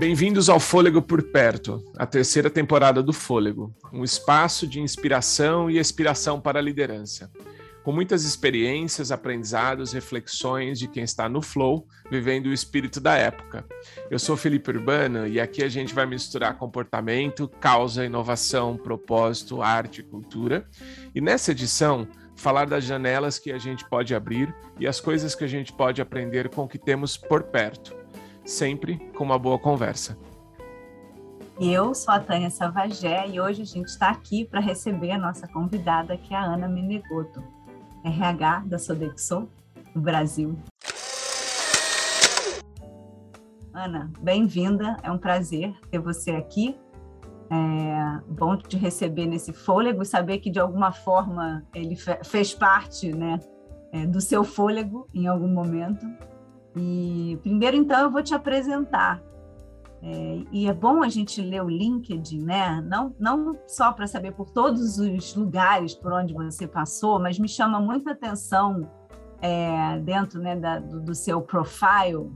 Bem-vindos ao Fôlego por Perto, a terceira temporada do Fôlego, um espaço de inspiração e expiração para a liderança. Com muitas experiências, aprendizados, reflexões de quem está no flow, vivendo o espírito da época. Eu sou Felipe Urbano e aqui a gente vai misturar comportamento, causa, inovação, propósito, arte e cultura. E nessa edição, falar das janelas que a gente pode abrir e as coisas que a gente pode aprender com o que temos por perto sempre com uma boa conversa. Eu sou a Tânia Savagé e hoje a gente está aqui para receber a nossa convidada, que é a Ana Menegoto, RH da Sodexo, do Brasil. Ana, bem-vinda, é um prazer ter você aqui. É bom te receber nesse fôlego e saber que, de alguma forma, ele fez parte né, é, do seu fôlego em algum momento. E primeiro, então, eu vou te apresentar. É, e é bom a gente ler o LinkedIn, né? Não, não só para saber por todos os lugares por onde você passou, mas me chama muita atenção é, dentro né, da, do, do seu profile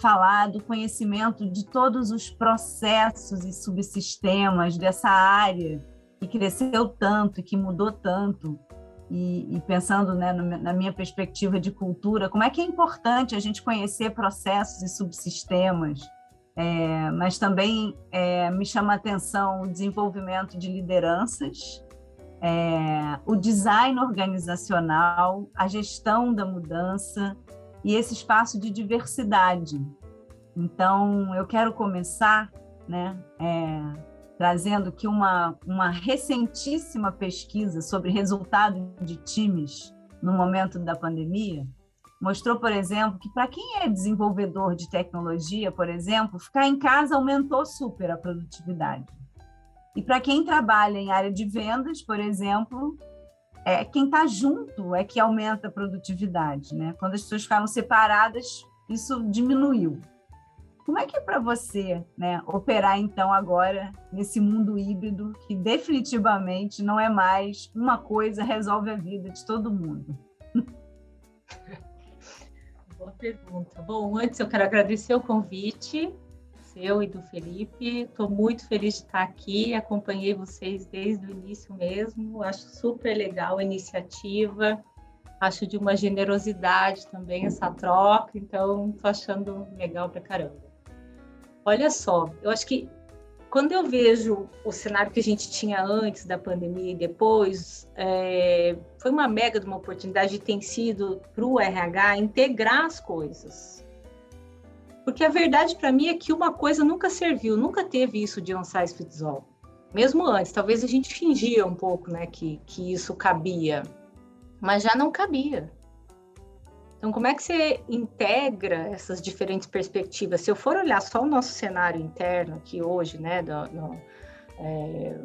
falar do conhecimento de todos os processos e subsistemas dessa área que cresceu tanto, que mudou tanto e, e pensando né, no, na minha perspectiva de cultura, como é que é importante a gente conhecer processos e subsistemas, é, mas também é, me chama a atenção o desenvolvimento de lideranças, é, o design organizacional, a gestão da mudança e esse espaço de diversidade. Então, eu quero começar né, é, trazendo que uma, uma recentíssima pesquisa sobre resultado de times no momento da pandemia mostrou, por exemplo, que para quem é desenvolvedor de tecnologia, por exemplo, ficar em casa aumentou super a produtividade. E para quem trabalha em área de vendas, por exemplo, é, quem está junto é que aumenta a produtividade. Né? Quando as pessoas ficaram separadas, isso diminuiu. Como é que é para você né, operar, então, agora nesse mundo híbrido que definitivamente não é mais uma coisa resolve a vida de todo mundo? Boa pergunta. Bom, antes eu quero agradecer o convite seu e do Felipe. Estou muito feliz de estar aqui. Acompanhei vocês desde o início mesmo. Acho super legal a iniciativa. Acho de uma generosidade também essa troca. Então, estou achando legal pra caramba. Olha só, eu acho que quando eu vejo o cenário que a gente tinha antes da pandemia e depois, é, foi uma mega de uma oportunidade e tem sido para o RH integrar as coisas. Porque a verdade para mim é que uma coisa nunca serviu, nunca teve isso de on size fits all. Mesmo antes, talvez a gente fingia um pouco né, que, que isso cabia, mas já não cabia. Então, como é que você integra essas diferentes perspectivas? Se eu for olhar só o nosso cenário interno aqui hoje, né, do, do, é,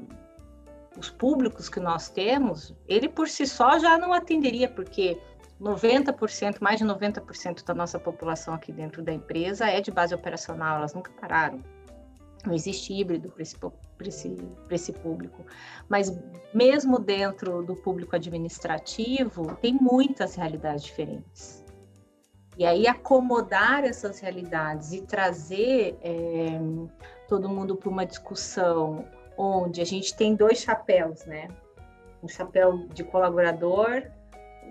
os públicos que nós temos, ele por si só já não atenderia, porque 90%, mais de 90% da nossa população aqui dentro da empresa é de base operacional, elas nunca pararam. Não existe híbrido para esse, esse, esse público. Mas mesmo dentro do público administrativo, tem muitas realidades diferentes. E aí acomodar essas realidades e trazer é, todo mundo para uma discussão onde a gente tem dois chapéus, né? Um chapéu de colaborador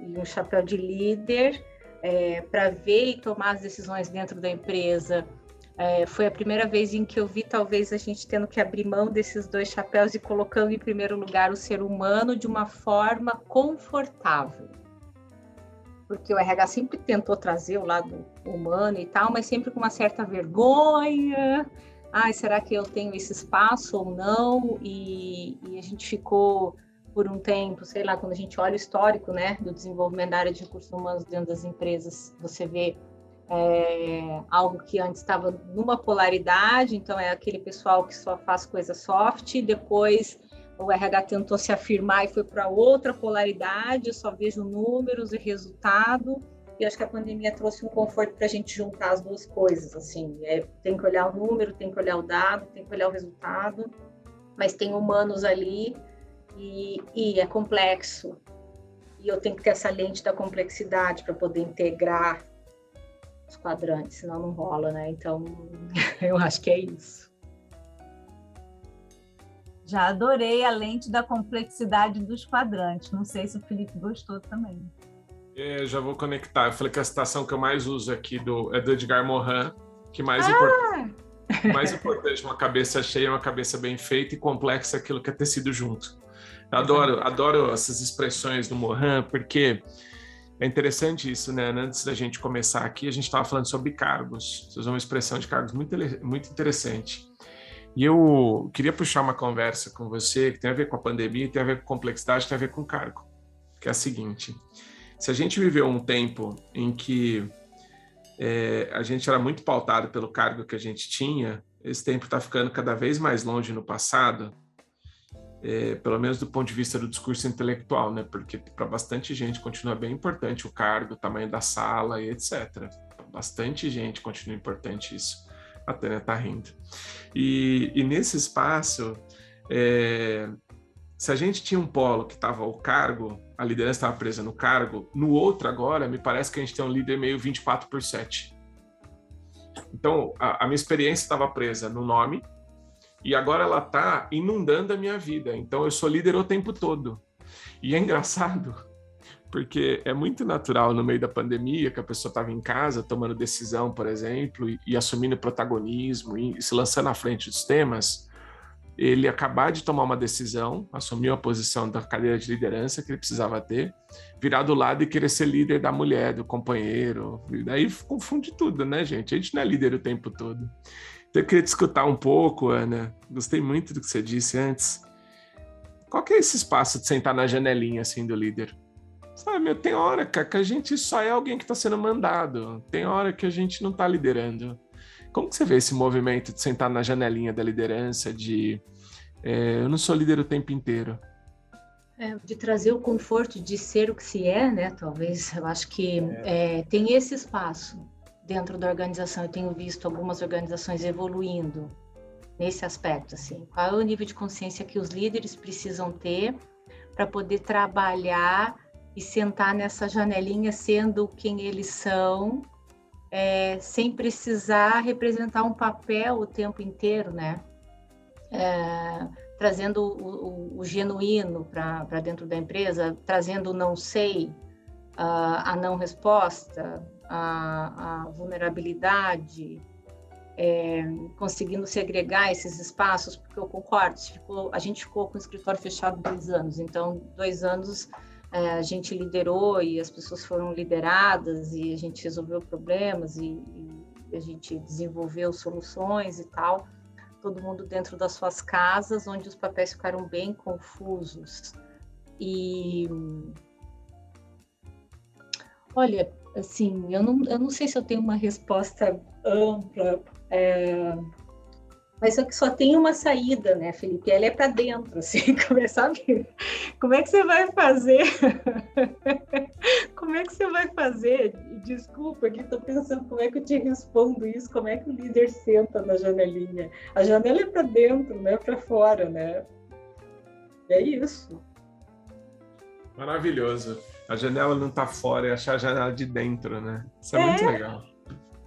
e um chapéu de líder é, para ver e tomar as decisões dentro da empresa. É, foi a primeira vez em que eu vi talvez a gente tendo que abrir mão desses dois chapéus e colocando em primeiro lugar o ser humano de uma forma confortável porque o RH sempre tentou trazer o lado humano e tal, mas sempre com uma certa vergonha. Ai, será que eu tenho esse espaço ou não? E, e, a gente ficou por um tempo, sei lá, quando a gente olha o histórico, né, do desenvolvimento da área de recursos humanos dentro das empresas, você vê é, algo que antes estava numa polaridade, então é aquele pessoal que só faz coisa soft, depois o RH tentou se afirmar e foi para outra polaridade, só vejo números e resultado, e acho que a pandemia trouxe um conforto para a gente juntar as duas coisas, assim, é, tem que olhar o número, tem que olhar o dado, tem que olhar o resultado, mas tem humanos ali e, e é complexo, e eu tenho que ter essa lente da complexidade para poder integrar os quadrantes, senão não rola, né? Então, Eu acho que é isso. Já adorei a lente da complexidade dos quadrantes. Não sei se o Felipe gostou também. É, já vou conectar. Eu falei que a citação que eu mais uso aqui do, é do Edgar Morin, que mais, ah! importante, mais importante, uma cabeça cheia, uma cabeça bem feita e complexa, aquilo que é tecido junto. Eu adoro, adoro essas expressões do Morin, porque é interessante isso, né? Antes da gente começar aqui, a gente estava falando sobre cargos. Você usou uma expressão de cargos muito, muito interessante. E eu queria puxar uma conversa com você que tem a ver com a pandemia, tem a ver com complexidade, tem a ver com cargo. Que é a seguinte: se a gente viveu um tempo em que é, a gente era muito pautado pelo cargo que a gente tinha, esse tempo está ficando cada vez mais longe no passado, é, pelo menos do ponto de vista do discurso intelectual, né? Porque para bastante gente continua bem importante o cargo, o tamanho da sala e etc. Bastante gente continua importante isso. A Tânia está rindo. E, e, nesse espaço, é, se a gente tinha um polo que estava o cargo, a liderança estava presa no cargo, no outro agora, me parece que a gente tem um líder meio 24 por 7. Então, a, a minha experiência estava presa no nome, e agora ela está inundando a minha vida. Então, eu sou líder o tempo todo. E é engraçado, porque é muito natural no meio da pandemia que a pessoa estava em casa tomando decisão, por exemplo, e, e assumindo protagonismo e, e se lançando à frente dos temas ele acabar de tomar uma decisão, assumir a posição da cadeira de liderança que ele precisava ter, virar do lado e querer ser líder da mulher, do companheiro. E daí confunde tudo, né, gente? A gente não é líder o tempo todo. Então eu queria te escutar um pouco, Ana. Gostei muito do que você disse antes. Qual que é esse espaço de sentar na janelinha assim do líder? Sabe, tem hora que a gente só é alguém que está sendo mandado. Tem hora que a gente não está liderando. Como que você vê esse movimento de sentar na janelinha da liderança, de é, eu não sou líder o tempo inteiro? É, de trazer o conforto de ser o que se é, né? Talvez, eu acho que é. É, tem esse espaço dentro da organização. Eu tenho visto algumas organizações evoluindo nesse aspecto, assim. Qual é o nível de consciência que os líderes precisam ter para poder trabalhar e sentar nessa janelinha sendo quem eles são é, sem precisar representar um papel o tempo inteiro, né? É, trazendo o, o, o genuíno para dentro da empresa, trazendo o não sei, a, a não resposta, a, a vulnerabilidade, é, conseguindo segregar esses espaços, porque eu concordo, ficou, a gente ficou com o escritório fechado dois anos, então dois anos a gente liderou e as pessoas foram lideradas e a gente resolveu problemas e, e a gente desenvolveu soluções e tal. Todo mundo dentro das suas casas, onde os papéis ficaram bem confusos. E olha, assim, eu não, eu não sei se eu tenho uma resposta ampla. É mas só que só tem uma saída, né, Felipe? Ela é para dentro, assim, sabe? Como é que você vai fazer? como é que você vai fazer? Desculpa, que estou pensando como é que eu te respondo isso, como é que o líder senta na janelinha? A janela é para dentro, não é para fora, né? É isso. Maravilhoso. A janela não está fora, é achar a janela de dentro, né? Isso é, é. muito legal.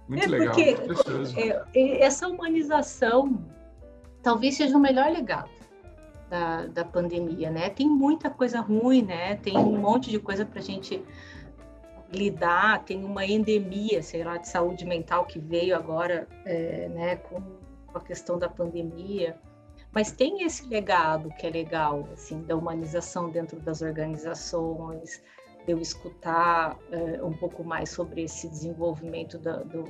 Muito é legal. Porque é, é, essa humanização talvez seja o melhor legado da, da pandemia, né? Tem muita coisa ruim, né? Tem um monte de coisa para a gente lidar. Tem uma endemia, sei lá, de saúde mental que veio agora, é, né? Com, com a questão da pandemia. Mas tem esse legado que é legal, assim, da humanização dentro das organizações, eu escutar é, um pouco mais sobre esse desenvolvimento da, do,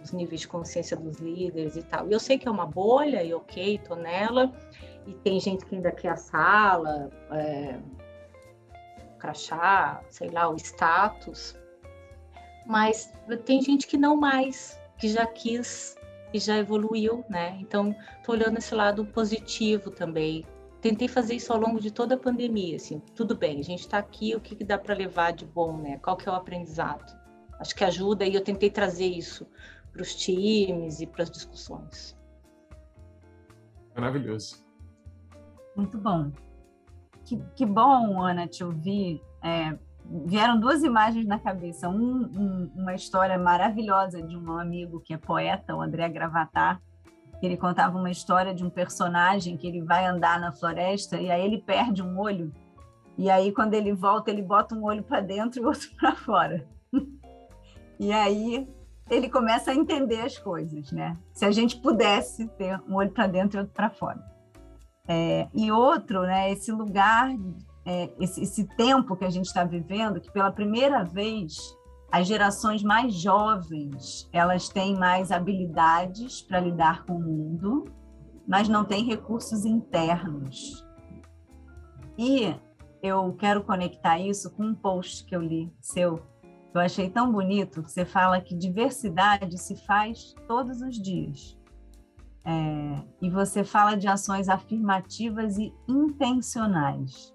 dos níveis de consciência dos líderes e tal. E eu sei que é uma bolha, e ok, tô nela, e tem gente que ainda quer a sala, é, crachá, sei lá, o status, mas tem gente que não mais, que já quis e já evoluiu, né? Então, tô olhando esse lado positivo também, tentei fazer isso ao longo de toda a pandemia, assim, tudo bem, a gente está aqui, o que, que dá para levar de bom, né? Qual que é o aprendizado? Acho que ajuda e eu tentei trazer isso para os times e para as discussões. Maravilhoso. Muito bom. Que, que bom, Ana, te ouvir. É, vieram duas imagens na cabeça. Um, um, uma história maravilhosa de um amigo que é poeta, o André Gravatar, Ele contava uma história de um personagem que ele vai andar na floresta e aí ele perde um olho. E aí, quando ele volta, ele bota um olho para dentro e outro para fora. e aí ele começa a entender as coisas, né? Se a gente pudesse ter um olho para dentro e outro para fora. É, e outro, né? Esse lugar, é, esse, esse tempo que a gente está vivendo, que pela primeira vez as gerações mais jovens elas têm mais habilidades para lidar com o mundo, mas não têm recursos internos. E eu quero conectar isso com um post que eu li seu. Eu achei tão bonito que você fala que diversidade se faz todos os dias. É, e você fala de ações afirmativas e intencionais.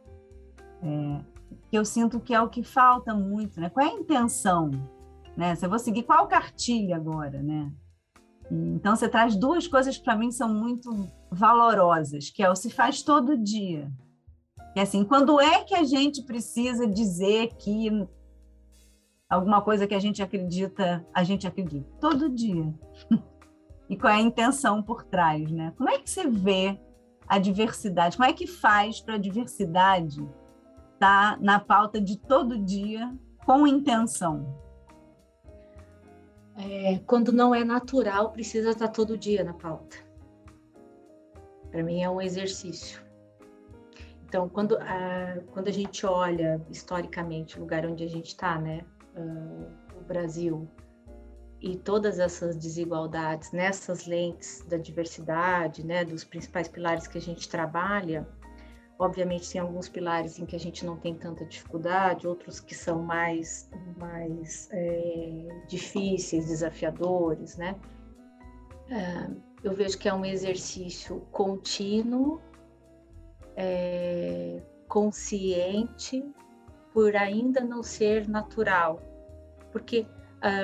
É, que eu sinto que é o que falta muito, né? Qual é a intenção? Né? Eu vou seguir qual cartilha agora, né? Então você traz duas coisas para mim são muito valorosas, que é o se faz todo dia. Que é assim, quando é que a gente precisa dizer que alguma coisa que a gente acredita, a gente acredita todo dia. e qual é a intenção por trás, né? Como é que você vê a diversidade? Como é que faz para a diversidade está na pauta de todo dia com intenção? É, quando não é natural, precisa estar todo dia na pauta. Para mim é um exercício. Então, quando a, quando a gente olha historicamente o lugar onde a gente está, né, uh, o Brasil, e todas essas desigualdades nessas lentes da diversidade, né, dos principais pilares que a gente trabalha, Obviamente tem alguns pilares em que a gente não tem tanta dificuldade, outros que são mais, mais é, difíceis, desafiadores, né? É, eu vejo que é um exercício contínuo, é, consciente, por ainda não ser natural, porque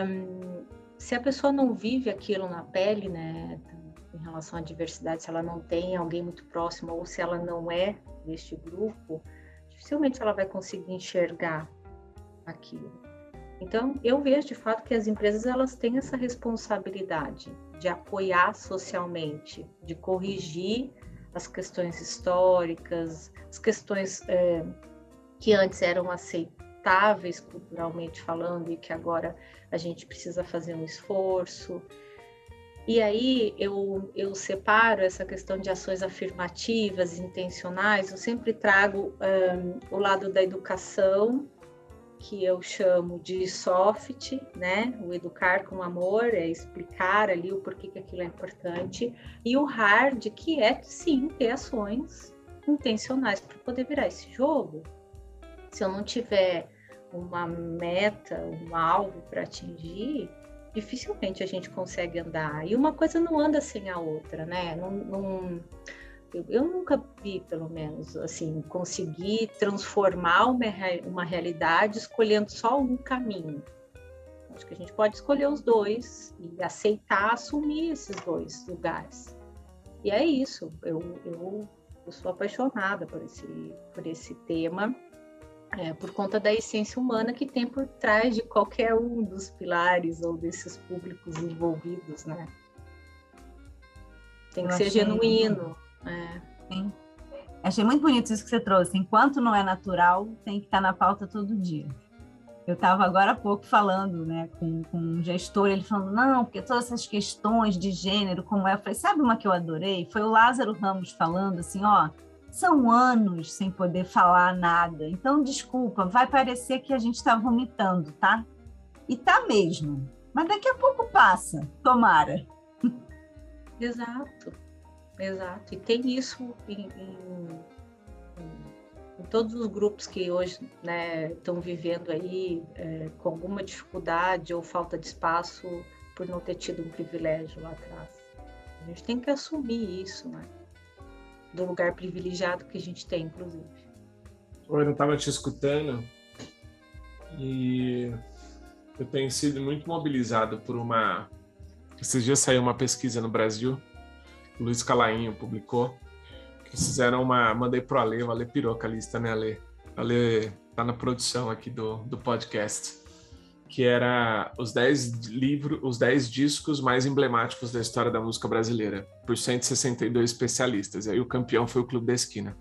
um, se a pessoa não vive aquilo na pele, né, relação à diversidade, se ela não tem alguém muito próximo ou se ela não é deste grupo, dificilmente ela vai conseguir enxergar aquilo. Então, eu vejo de fato que as empresas elas têm essa responsabilidade de apoiar socialmente, de corrigir as questões históricas, as questões é, que antes eram aceitáveis culturalmente falando e que agora a gente precisa fazer um esforço. E aí eu, eu separo essa questão de ações afirmativas, intencionais, eu sempre trago um, o lado da educação, que eu chamo de soft, né? O educar com amor, é explicar ali o porquê que aquilo é importante, e o hard, que é sim ter ações intencionais para poder virar esse jogo. Se eu não tiver uma meta, um alvo para atingir, dificilmente a gente consegue andar. E uma coisa não anda sem a outra, né? Não, não, eu, eu, nunca vi, pelo menos, assim, conseguir transformar uma, uma realidade escolhendo só um caminho. Acho que a gente pode escolher os dois e aceitar assumir esses dois lugares. E é isso. Eu, eu, eu sou apaixonada por esse, por esse tema é, por conta da essência humana que tem por trás de qualquer um dos pilares ou desses públicos envolvidos, né? Tem que Eu ser genuíno. É. Sim. Achei muito bonito isso que você trouxe. Enquanto não é natural, tem que estar na pauta todo dia. Eu estava agora há pouco falando né, com, com, um gestor, ele falando, não, porque todas essas questões de gênero, como é, eu falei, sabe uma que eu adorei? Foi o Lázaro Ramos falando assim, ó, são anos sem poder falar nada. Então, desculpa, vai parecer que a gente está vomitando, tá? E tá mesmo. Mas daqui a pouco passa, tomara. Exato, exato. E tem isso em, em, em todos os grupos que hoje estão né, vivendo aí é, com alguma dificuldade ou falta de espaço por não ter tido um privilégio lá atrás. A gente tem que assumir isso, né? Do lugar privilegiado que a gente tem, inclusive. Eu estava te escutando e eu tenho sido muito mobilizado por uma. Esses dias saiu uma pesquisa no Brasil, o Luiz Calainho publicou, que fizeram uma. Mandei pro Ale, o Ale pirou com a lista, né, Ale? Ale tá na produção aqui do, do podcast. Que era os 10 livros, os 10 discos mais emblemáticos da história da música brasileira, por 162 especialistas. E aí o campeão foi o Clube da Esquina.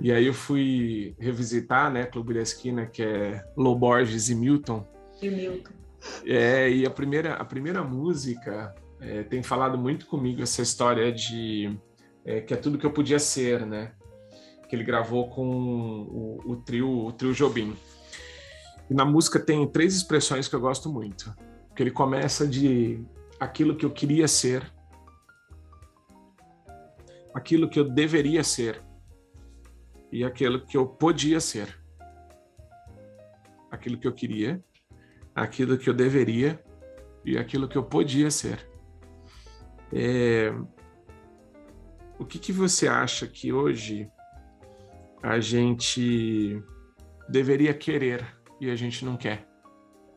E aí eu fui revisitar, né, Clube da Esquina, que é Lô Borges e Milton. E Milton. É, e a primeira, a primeira música é, tem falado muito comigo essa história de é, que é tudo que eu podia ser, né? Que ele gravou com o, o trio, o trio Jobim. E na música tem três expressões que eu gosto muito. Que ele começa de aquilo que eu queria ser, aquilo que eu deveria ser e aquilo que eu podia ser. Aquilo que eu queria, aquilo que eu deveria e aquilo que eu podia ser. É... O que, que você acha que hoje a gente deveria querer e a gente não quer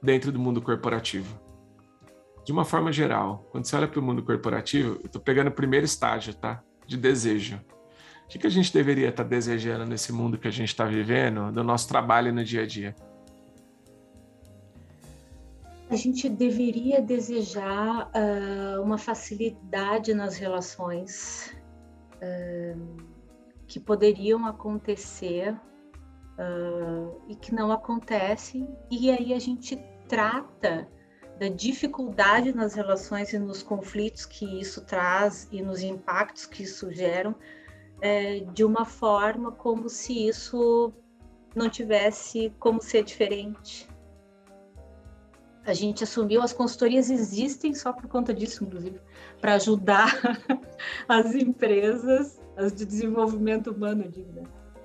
dentro do mundo corporativo? De uma forma geral, quando você olha para o mundo corporativo, eu estou pegando o primeiro estágio, tá? De desejo. O que, que a gente deveria estar tá desejando nesse mundo que a gente está vivendo, do nosso trabalho no dia a dia? A gente deveria desejar uh, uma facilidade nas relações uh, que poderiam acontecer uh, e que não acontecem, e aí a gente trata da dificuldade nas relações e nos conflitos que isso traz e nos impactos que isso gera é, de uma forma como se isso não tivesse como ser diferente. A gente assumiu, as consultorias existem só por conta disso, inclusive, para ajudar as empresas, as de desenvolvimento humano, digo, né?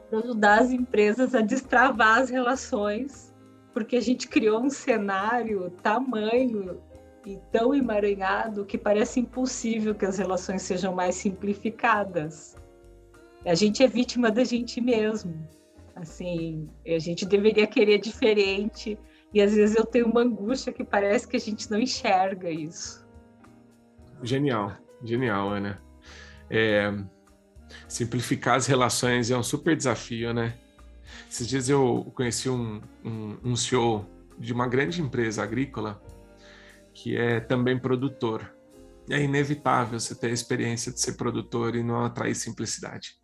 Para ajudar as empresas a destravar as relações, porque a gente criou um cenário tamanho e tão emaranhado que parece impossível que as relações sejam mais simplificadas a gente é vítima da gente mesmo. Assim, a gente deveria querer diferente e às vezes eu tenho uma angústia que parece que a gente não enxerga isso. Genial, genial, Ana. É, simplificar as relações é um super desafio, né? Esses dias eu conheci um, um, um CEO de uma grande empresa agrícola que é também produtor. É inevitável você ter a experiência de ser produtor e não atrair simplicidade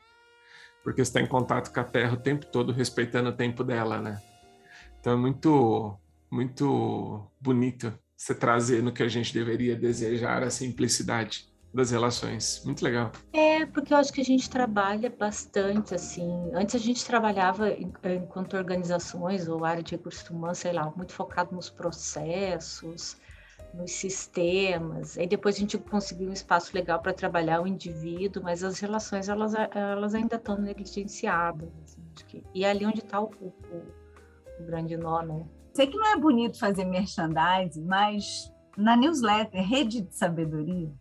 porque você está em contato com a Terra o tempo todo, respeitando o tempo dela, né? Então é muito, muito bonito você trazer no que a gente deveria desejar a simplicidade das relações. Muito legal. É, porque eu acho que a gente trabalha bastante, assim. Antes a gente trabalhava enquanto organizações ou área de recursos humanos, sei lá, muito focado nos processos, nos sistemas. Aí depois a gente conseguiu um espaço legal para trabalhar o indivíduo, mas as relações elas, elas ainda estão negligenciadas. Assim, que... E é ali onde está o, o, o, grande nó, né? Sei que não é bonito fazer merchandising, mas na newsletter Rede de Sabedoria,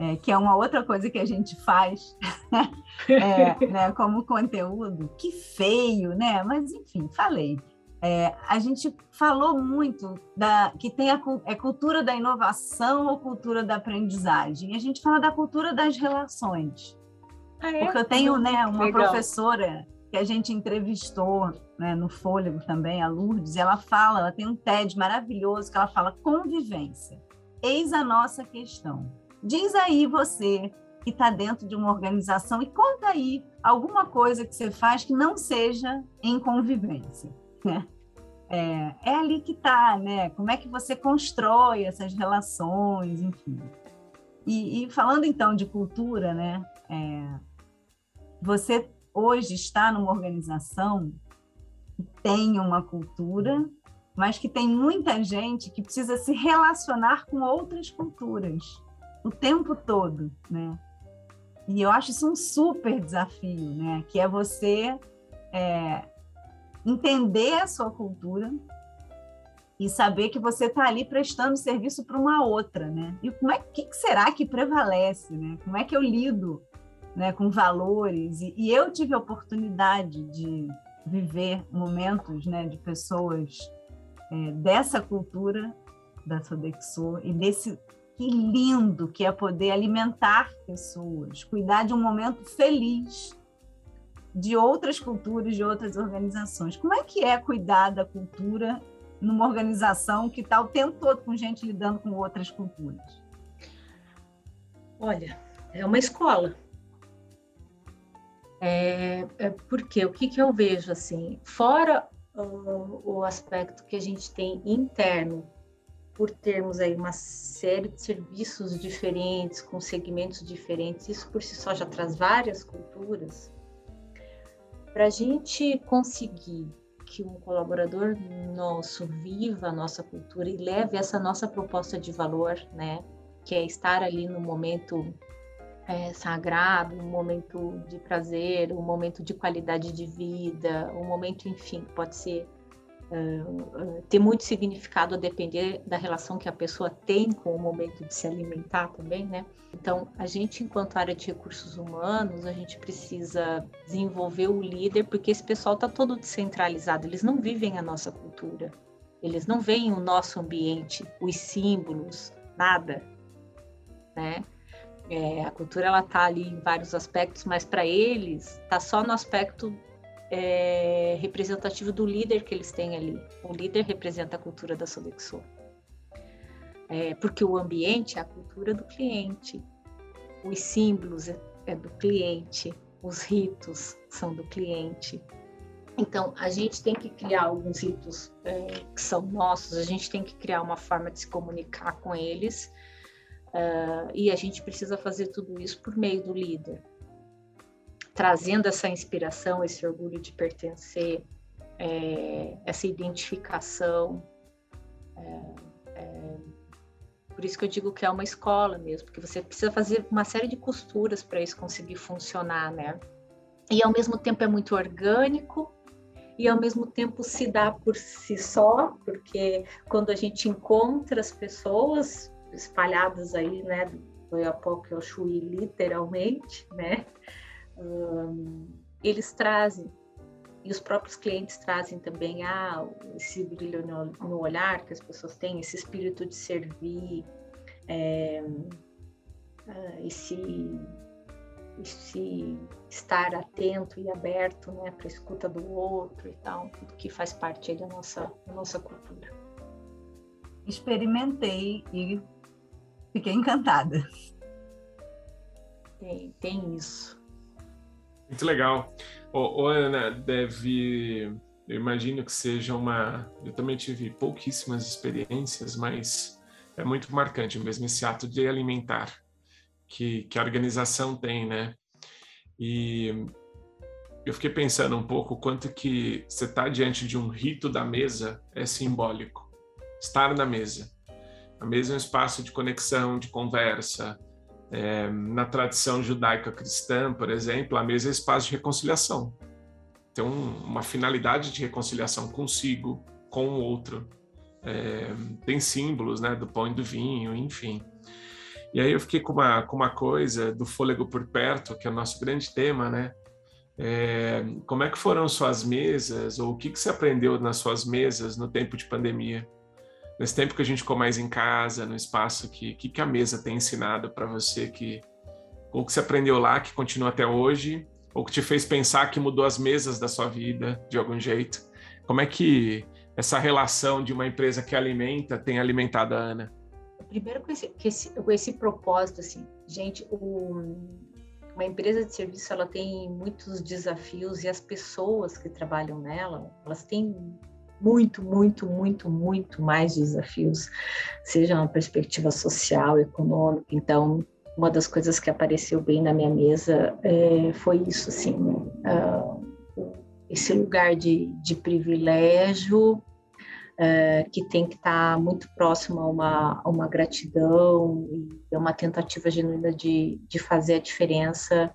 é, que é uma outra coisa que a gente faz é, né, como conteúdo, que feio, né? Mas enfim, falei. É, a gente falou muito da que tem a é cultura da inovação ou cultura da aprendizagem. A gente fala da cultura das relações. Ah, é? Porque eu tenho né, uma Legal. professora que a gente entrevistou né, no Fôlego também, a Lourdes, e ela fala, ela tem um TED maravilhoso que ela fala convivência. Eis a nossa questão. Diz aí você que está dentro de uma organização e conta aí alguma coisa que você faz que não seja em convivência né? É, é ali que está, né? Como é que você constrói essas relações, enfim. E, e falando então de cultura, né? É, você hoje está numa organização que tem uma cultura, mas que tem muita gente que precisa se relacionar com outras culturas o tempo todo, né? E eu acho isso um super desafio, né? Que é você é, entender a sua cultura e saber que você está ali prestando serviço para uma outra, né? E como é que, que, será que prevalece, né? Como é que eu lido, né, com valores? E, e eu tive a oportunidade de viver momentos, né, de pessoas é, dessa cultura da Sodexo e desse que lindo que é poder alimentar pessoas, cuidar de um momento feliz de outras culturas, de outras organizações. Como é que é cuidar da cultura numa organização que está o tempo todo com gente lidando com outras culturas? Olha, é uma escola. É, é porque o que, que eu vejo assim, fora o, o aspecto que a gente tem interno, por termos aí uma série de serviços diferentes, com segmentos diferentes, isso por si só já traz várias culturas. Para a gente conseguir que um colaborador nosso viva a nossa cultura e leve essa nossa proposta de valor, né, que é estar ali no momento é, sagrado, um momento de prazer, um momento de qualidade de vida, um momento, enfim, pode ser ter muito significado a depender da relação que a pessoa tem com o momento de se alimentar também, né? Então, a gente, enquanto área de recursos humanos, a gente precisa desenvolver o líder, porque esse pessoal está todo descentralizado, eles não vivem a nossa cultura, eles não veem o nosso ambiente, os símbolos, nada, né? É, a cultura ela tá ali em vários aspectos, mas para eles tá só no aspecto é, representativo do líder que eles têm ali. O líder representa a cultura da Sodexo. É, porque o ambiente é a cultura do cliente, os símbolos é, é do cliente, os ritos são do cliente. Então, a gente tem que criar alguns ritos é, que são nossos, a gente tem que criar uma forma de se comunicar com eles, uh, e a gente precisa fazer tudo isso por meio do líder trazendo essa inspiração, esse orgulho de pertencer, é, essa identificação. É, é, por isso que eu digo que é uma escola mesmo, porque você precisa fazer uma série de costuras para isso conseguir funcionar, né? E ao mesmo tempo é muito orgânico e ao mesmo tempo se dá por si só, porque quando a gente encontra as pessoas espalhadas aí, né, do Oiapoque ao Chuí, literalmente, né, eles trazem, e os próprios clientes trazem também ah, esse brilho no, no olhar que as pessoas têm, esse espírito de servir, é, esse, esse estar atento e aberto né, para a escuta do outro e tal, tudo que faz parte da nossa, da nossa cultura. Experimentei e fiquei encantada. Tem, tem isso. Muito legal. Ô, ô, Ana, deve. Eu imagino que seja uma. Eu também tive pouquíssimas experiências, mas é muito marcante mesmo esse ato de alimentar que, que a organização tem, né? E eu fiquei pensando um pouco quanto que você está diante de um rito da mesa é simbólico. Estar na mesa. A mesa é um espaço de conexão, de conversa, é, na tradição judaica cristã, por exemplo, a mesa é espaço de reconciliação. Tem um, uma finalidade de reconciliação consigo, com o outro. É, tem símbolos, né, do pão e do vinho, enfim. E aí eu fiquei com uma, com uma coisa do fôlego por perto, que é o nosso grande tema, né? É, como é que foram suas mesas, ou o que, que você aprendeu nas suas mesas no tempo de pandemia? Nesse tempo que a gente ficou mais em casa, no espaço, que que, que a mesa tem ensinado para você que ou que você aprendeu lá que continua até hoje, ou que te fez pensar que mudou as mesas da sua vida de algum jeito? Como é que essa relação de uma empresa que alimenta tem alimentado a Ana? Primeiro com esse, esse, com esse propósito, assim, gente, o, uma empresa de serviço ela tem muitos desafios e as pessoas que trabalham nela, elas têm muito, muito, muito, muito mais desafios, seja uma perspectiva social, econômica. Então, uma das coisas que apareceu bem na minha mesa é, foi isso, assim, uh, esse lugar de, de privilégio uh, que tem que estar tá muito próximo a uma, a uma gratidão e uma tentativa genuína de, de fazer a diferença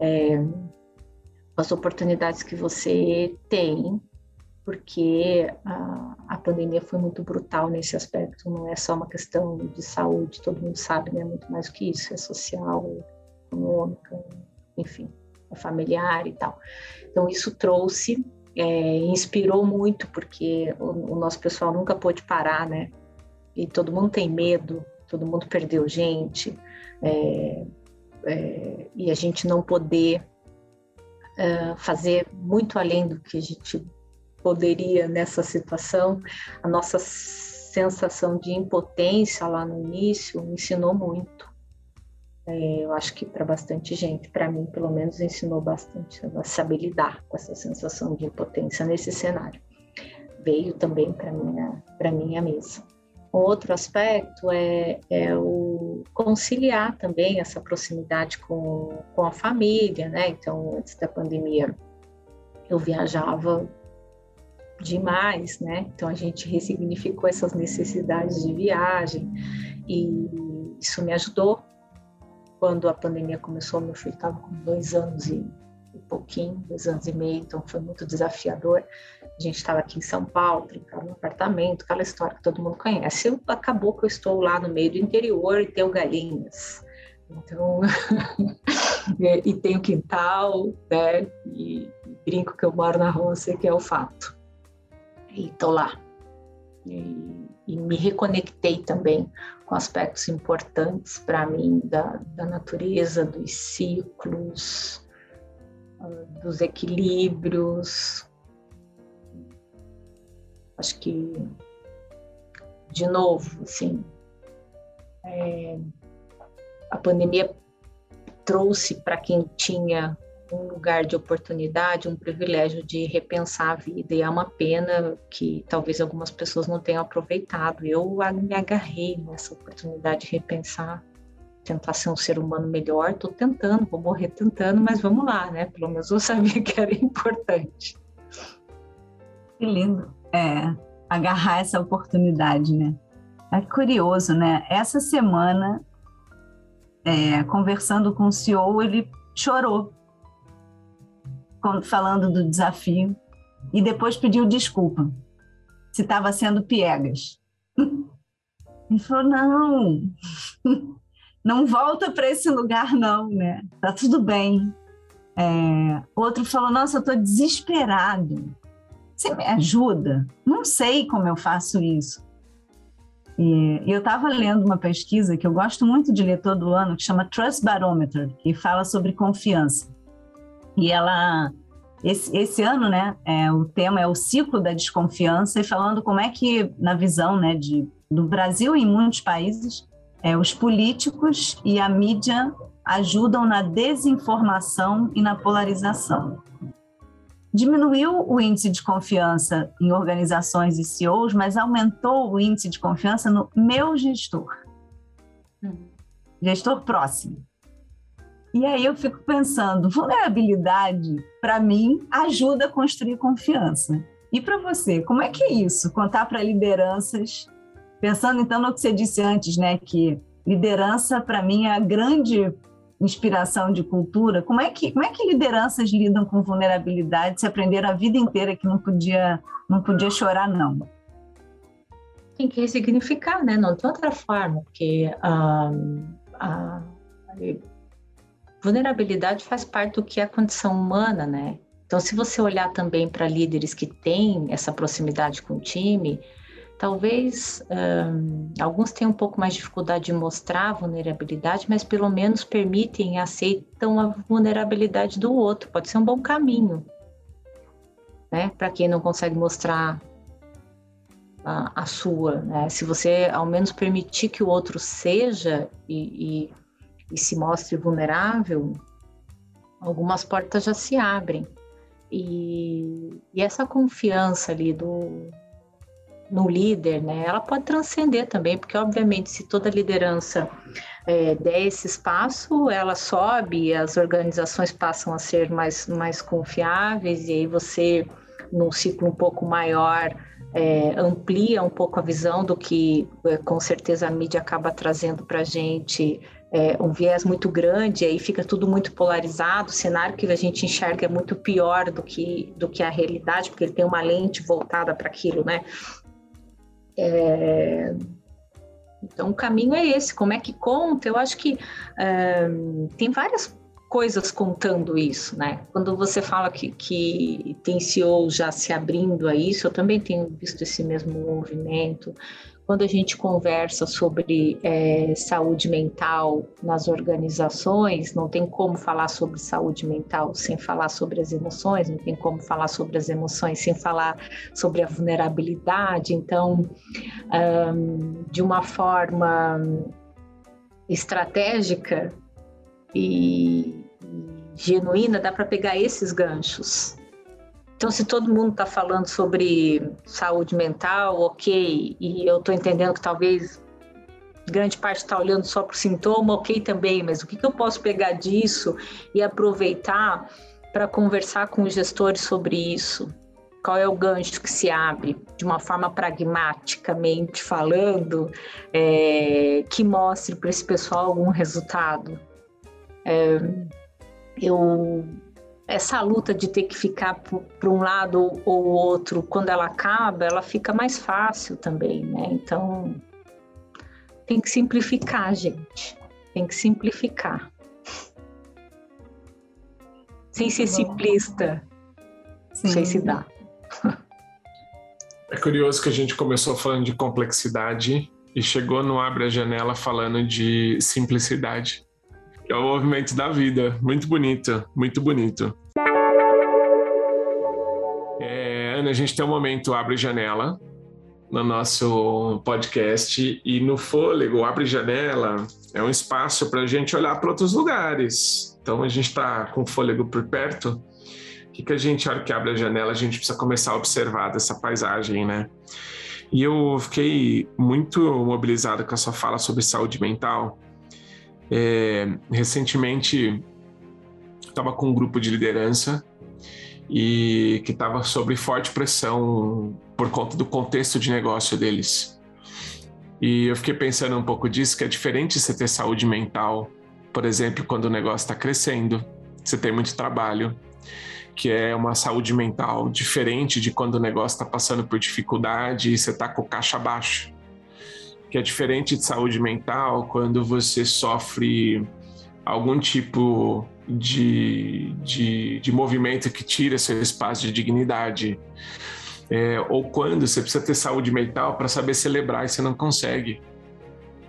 é, com as oportunidades que você tem porque a, a, pandemia foi muito brutal nesse aspecto, não é só uma questão de saúde, todo mundo sabe, né? Muito mais que isso, é social, econômica, enfim, é familiar e tal. Então, isso trouxe, é, inspirou muito, porque o, o, nosso pessoal nunca pôde parar, né? E todo mundo tem medo, todo mundo perdeu gente, é, é, e a gente não poder fazer muito além do que a gente poderia nessa situação. A nossa sensação de impotência lá no início me ensinou muito. É, eu acho que para bastante gente, para mim pelo menos, ensinou bastante a saber lidar com essa sensação de impotência nesse cenário. Veio também para minha para minha mesa. Outro aspecto é, é, o conciliar também essa proximidade com, com a família, né? Então, antes da pandemia, eu viajava demais, né? Então, a gente ressignificou essas necessidades de viagem e isso me ajudou. Quando a pandemia começou, meu filho estava com dois anos e pouquinho, dois anos e meio, então foi muito desafiador. A gente estava aqui em São Paulo, trancado no apartamento, aquela história que todo mundo conhece. Eu, acabou que eu estou lá no meio do interior e tenho galinhas. Então, e tenho quintal, né? E, e brinco que eu moro na roça, que é o fato. E estou lá. E, e, me reconectei também com aspectos importantes para mim da, da natureza, dos ciclos, dos equilíbrios. Acho que, de novo, assim, é, a pandemia trouxe para quem tinha um lugar de oportunidade, um privilégio de repensar a vida, e é uma pena que talvez algumas pessoas não tenham aproveitado. Eu me agarrei nessa oportunidade de repensar tentar ser um ser humano melhor. Estou tentando, vou morrer tentando, mas vamos lá, né? Pelo menos eu sabia que era importante. Que lindo. É, agarrar essa oportunidade, né? É curioso, né? Essa semana, é, conversando com o CEO, ele chorou falando do desafio e depois pediu desculpa se estava sendo piegas. Ele falou: não, não volta para esse lugar, não, né? Tá tudo bem. É, outro falou: Nossa, eu estou desesperado. Você me ajuda? Não sei como eu faço isso. E, eu estava lendo uma pesquisa que eu gosto muito de ler todo ano, que chama Trust Barometer, que fala sobre confiança. E ela, esse, esse ano, né, é, o tema é o ciclo da desconfiança, e falando como é que, na visão né, de, do Brasil e em muitos países, é, os políticos e a mídia ajudam na desinformação e na polarização. Diminuiu o índice de confiança em organizações e CEOs, mas aumentou o índice de confiança no meu gestor. Uhum. Gestor próximo. E aí eu fico pensando, vulnerabilidade, para mim, ajuda a construir confiança. E para você, como é que é isso? Contar para lideranças Pensando então no que você disse antes, né, que liderança para mim é a grande inspiração de cultura. Como é que como é que lideranças lidam com vulnerabilidade? Se aprenderam a vida inteira que não podia não podia chorar não. Tem que ressignificar, né? Não de outra forma, porque a vulnerabilidade faz parte do que é a condição humana, né? Então, se você olhar também para líderes que têm essa proximidade com o time, Talvez um, alguns tenham um pouco mais de dificuldade de mostrar a vulnerabilidade, mas pelo menos permitem e aceitam a vulnerabilidade do outro. Pode ser um bom caminho, né? Para quem não consegue mostrar a, a sua, né? Se você ao menos permitir que o outro seja e, e, e se mostre vulnerável, algumas portas já se abrem. E, e essa confiança ali do, no líder, né, ela pode transcender também, porque obviamente se toda liderança é, der esse espaço, ela sobe, as organizações passam a ser mais, mais confiáveis, e aí você, num ciclo um pouco maior, é, amplia um pouco a visão do que é, com certeza a mídia acaba trazendo para a gente é, um viés muito grande, aí fica tudo muito polarizado, o cenário que a gente enxerga é muito pior do que, do que a realidade, porque ele tem uma lente voltada para aquilo, né? É... Então, o caminho é esse. Como é que conta? Eu acho que é, tem várias coisas contando isso, né? Quando você fala que, que tem CEO já se abrindo a isso, eu também tenho visto esse mesmo movimento. Quando a gente conversa sobre é, saúde mental nas organizações, não tem como falar sobre saúde mental sem falar sobre as emoções, não tem como falar sobre as emoções sem falar sobre a vulnerabilidade. Então, um, de uma forma estratégica e genuína, dá para pegar esses ganchos então, se todo mundo está falando sobre saúde mental, ok, e eu estou entendendo que talvez grande parte está olhando só para o sintoma, ok também, mas o que, que eu posso pegar disso e aproveitar para conversar com os gestores sobre isso? Qual é o gancho que se abre, de uma forma pragmaticamente falando, é, que mostre para esse pessoal algum resultado? É, eu essa luta de ter que ficar para um lado ou outro, quando ela acaba, ela fica mais fácil também, né? Então, tem que simplificar, gente. Tem que simplificar. Sem ser simplista. Sim. Não sei se dá. É curioso que a gente começou falando de complexidade e chegou no Abre a Janela falando de simplicidade. É o movimento da vida. Muito bonito, muito bonito. É, Ana, a gente tem um momento Abre Janela no nosso podcast e no Fôlego, Abre Janela é um espaço para a gente olhar para outros lugares. Então a gente está com o fôlego por perto. O que, que a gente, olha que abre a janela, a gente precisa começar a observar dessa paisagem, né? E eu fiquei muito mobilizado com a sua fala sobre saúde mental, é, recentemente, estava com um grupo de liderança e que estava sob forte pressão por conta do contexto de negócio deles. E eu fiquei pensando um pouco disso, que é diferente você ter saúde mental, por exemplo, quando o negócio está crescendo, você tem muito trabalho, que é uma saúde mental diferente de quando o negócio está passando por dificuldade e você está com o caixa baixo que é diferente de saúde mental quando você sofre algum tipo de, de, de movimento que tira seu espaço de dignidade. É, ou quando você precisa ter saúde mental para saber celebrar e você não consegue.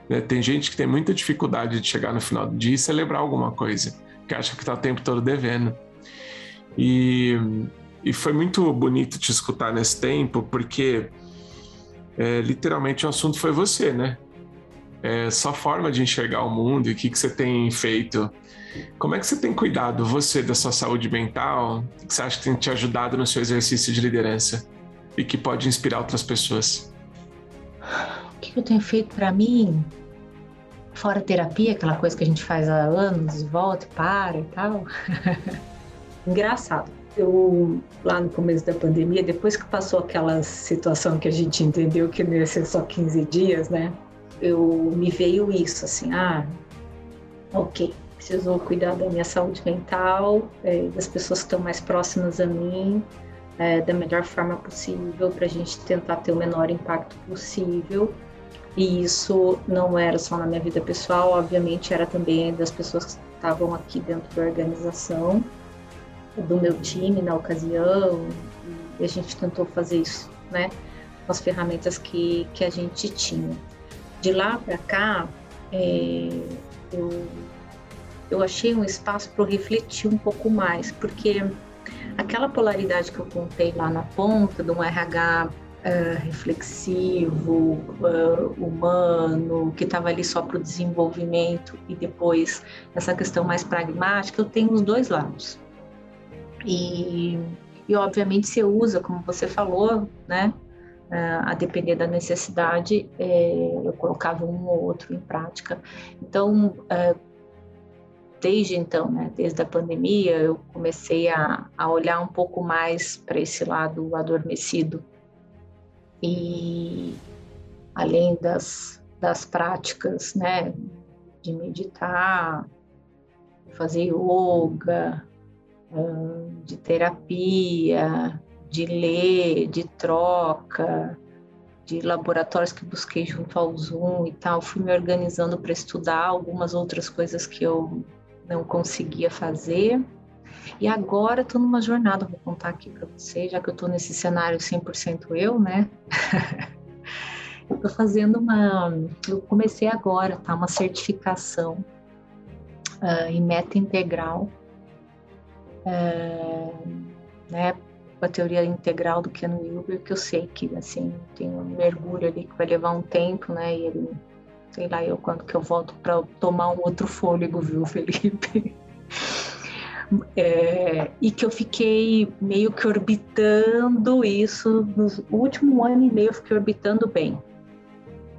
É, tem gente que tem muita dificuldade de chegar no final do dia e celebrar alguma coisa, que acha que está o tempo todo devendo. E, e foi muito bonito te escutar nesse tempo, porque é, literalmente o assunto foi você, né? É, sua forma de enxergar o mundo e o que, que você tem feito. Como é que você tem cuidado, você, da sua saúde mental? O que você acha que tem te ajudado no seu exercício de liderança e que pode inspirar outras pessoas? O que eu tenho feito para mim? Fora terapia, aquela coisa que a gente faz há anos, volta e para e tal. Engraçado eu lá no começo da pandemia, depois que passou aquela situação que a gente entendeu que não ia ser só 15 dias, né? Eu me veio isso assim, ah, ok, preciso cuidar da minha saúde mental, é, das pessoas que estão mais próximas a mim, é, da melhor forma possível para a gente tentar ter o menor impacto possível. E isso não era só na minha vida pessoal, obviamente era também das pessoas que estavam aqui dentro da organização do meu time na ocasião, e a gente tentou fazer isso, né, com as ferramentas que, que a gente tinha. De lá para cá, é, eu, eu achei um espaço para refletir um pouco mais, porque aquela polaridade que eu contei lá na ponta, de um RH Uh, reflexivo, uh, humano, que estava ali só para o desenvolvimento e depois essa questão mais pragmática, eu tenho os dois lados. E, e obviamente você usa, como você falou, né? a depender da necessidade, é, eu colocava um ou outro em prática. Então, é, desde então, né, desde a pandemia, eu comecei a, a olhar um pouco mais para esse lado adormecido. E além das, das práticas, né, de meditar, fazer yoga, de terapia, de ler, de troca, de laboratórios que busquei junto ao Zoom e tal, fui me organizando para estudar algumas outras coisas que eu não conseguia fazer. E agora estou numa jornada, vou contar aqui para vocês, já que eu estou nesse cenário 100% eu, né? Estou fazendo uma. Eu comecei agora, tá? Uma certificação uh, em meta integral, uh, né? Com a teoria integral do Ken Wilber, que eu sei que, assim, tem um mergulho ali que vai levar um tempo, né? E ele, sei lá, eu quando que eu volto para tomar um outro fôlego, viu, Felipe? É, e que eu fiquei meio que orbitando isso no último ano e meio eu fiquei orbitando bem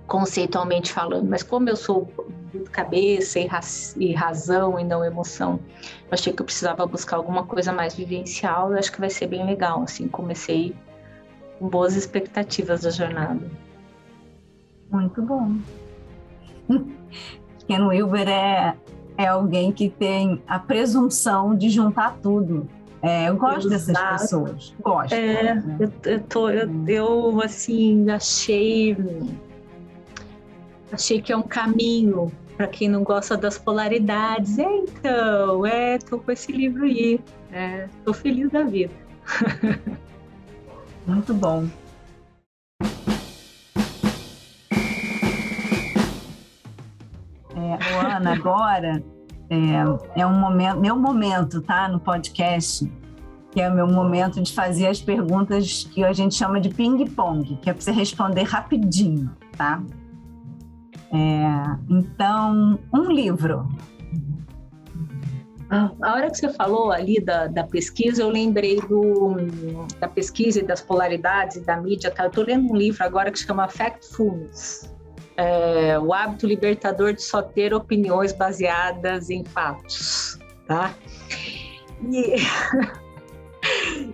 conceitualmente falando, mas como eu sou cabeça e, e, razão e não emoção, eu achei que eu precisava buscar alguma coisa mais vivencial. Eu acho que vai ser bem legal. Assim, comecei com boas expectativas da jornada. Muito bom. Ken Wilber é, é alguém que tem a presunção de juntar tudo. É, eu gosto Exato. dessas pessoas. Gosto. É, né? eu, eu, tô, eu, eu, assim, achei Achei que é um caminho para quem não gosta das polaridades. É, então, é, tô com esse livro aí. É, tô feliz da vida. Muito bom. É, Ana, agora é, é um momento, meu momento, tá? No podcast, que é o meu momento de fazer as perguntas que a gente chama de ping-pong, que é para você responder rapidinho, tá? É, então, um livro. Ah, a hora que você falou ali da, da pesquisa, eu lembrei do, da pesquisa e das polaridades da mídia. Tá? Eu estou lendo um livro agora que chama Factfulness. É, o hábito libertador de só ter opiniões baseadas em fatos, tá? E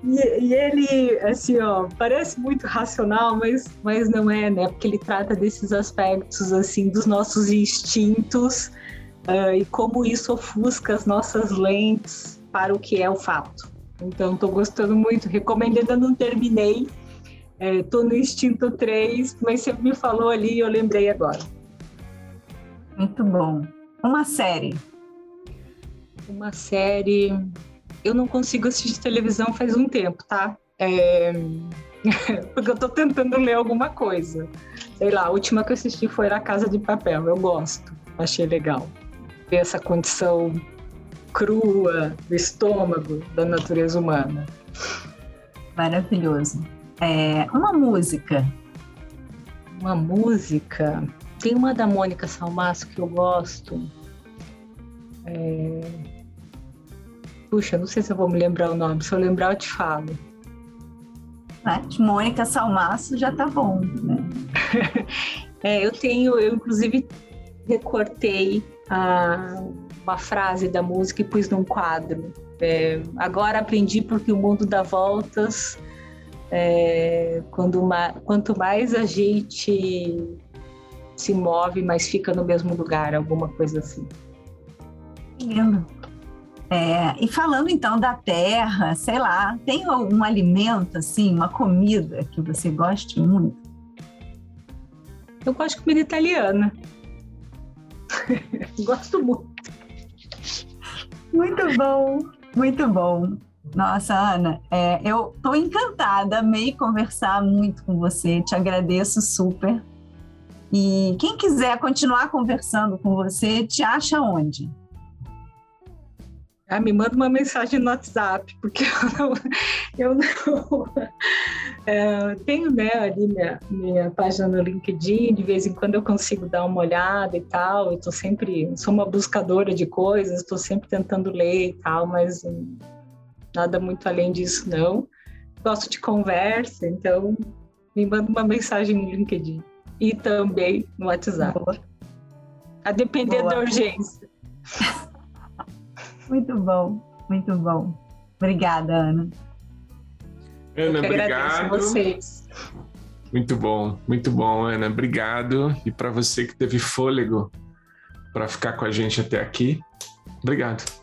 E, e, ele, assim, ó, parece muito racional, mas, mas não é, né? Porque ele trata desses aspectos, assim, dos nossos instintos uh, e como isso ofusca as nossas lentes para o que é o fato. Então, estou gostando muito. Recomendo, ainda não terminei. Estou é, no instinto 3, mas você me falou ali e eu lembrei agora. Muito bom. Uma série. Uma série eu não consigo assistir televisão faz um tempo, tá? É... Porque eu tô tentando ler alguma coisa. Sei lá, a última que eu assisti foi A Casa de Papel. Eu gosto, achei legal. Ver essa condição crua do estômago da natureza humana. Maravilhoso. É, uma música. Uma música. Tem uma da Mônica Salmaço que eu gosto. É... Puxa, não sei se eu vou me lembrar o nome. Se eu lembrar, eu te falo. Né? Mônica Salmaço já tá bom, né? é, eu tenho, eu inclusive recortei a, uma frase da música e pus num quadro. É, agora aprendi porque o mundo dá voltas. É, quando uma, quanto mais a gente se move, mais fica no mesmo lugar, alguma coisa assim. Lindo. É, e falando então da terra, sei lá, tem algum alimento assim, uma comida que você goste muito? Eu gosto de comida italiana. gosto muito. Muito bom, muito bom. Nossa, Ana, é, eu estou encantada, amei conversar muito com você, te agradeço super. E quem quiser continuar conversando com você, te acha onde? Ah, me manda uma mensagem no WhatsApp, porque eu não, eu não é, tenho né, ali minha, minha página no LinkedIn, de vez em quando eu consigo dar uma olhada e tal. Eu estou sempre, sou uma buscadora de coisas, estou sempre tentando ler e tal, mas hum, nada muito além disso não. Gosto de conversa, então me manda uma mensagem no LinkedIn e também no WhatsApp. Boa. A depender Boa. da urgência. Muito bom, muito bom. Obrigada, Ana. Ana, obrigado. vocês. Muito bom, muito bom, Ana. Obrigado. E para você que teve fôlego para ficar com a gente até aqui, obrigado.